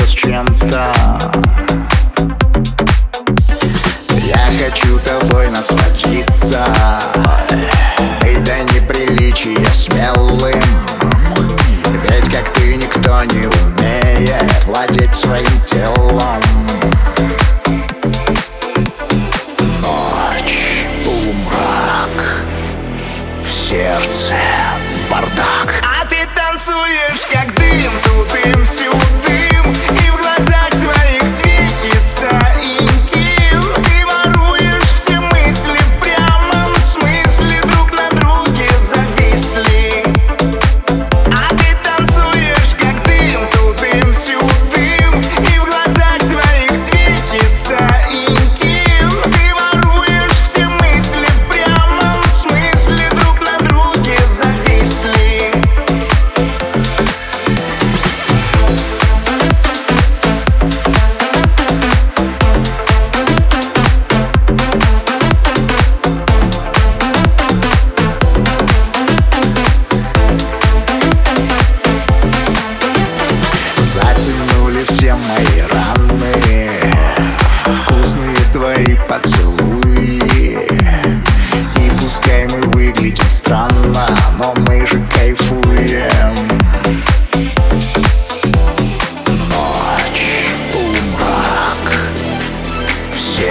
сравнится с чем-то. Я хочу тобой насладиться. И до неприличия смелым. Ведь как ты никто не умеет Владеть своим телом. Ночь, полумрак В сердце бардак. А ты танцуешь, как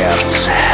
сердце.